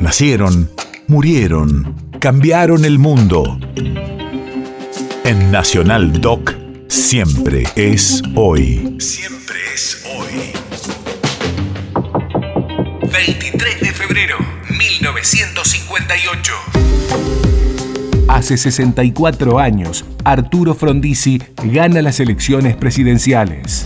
Nacieron, murieron, cambiaron el mundo. En Nacional Doc, siempre es hoy. Siempre es hoy. 23 de febrero, 1958. Hace 64 años, Arturo Frondizi gana las elecciones presidenciales.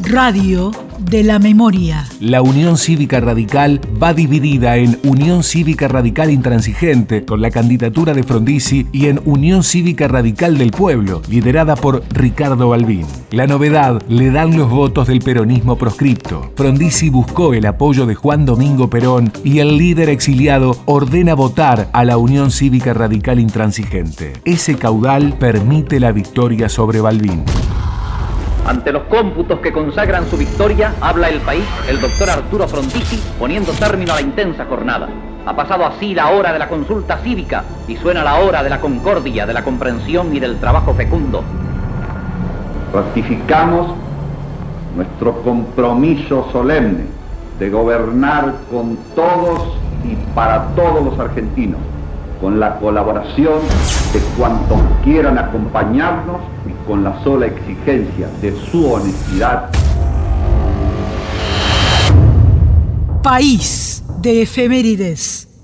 Radio de la memoria. La Unión Cívica Radical va dividida en Unión Cívica Radical Intransigente, con la candidatura de Frondizi, y en Unión Cívica Radical del Pueblo, liderada por Ricardo Balbín. La novedad le dan los votos del peronismo proscripto. Frondizi buscó el apoyo de Juan Domingo Perón y el líder exiliado ordena votar a la Unión Cívica Radical Intransigente. Ese caudal permite la victoria sobre Balbín. Ante los cómputos que consagran su victoria, habla el país el doctor Arturo Frondizi poniendo término a la intensa jornada. Ha pasado así la hora de la consulta cívica y suena la hora de la concordia, de la comprensión y del trabajo fecundo. Ratificamos nuestro compromiso solemne de gobernar con todos y para todos los argentinos, con la colaboración de cuantos quieran acompañarnos y con la sola exigencia de su honestidad. País de efemérides.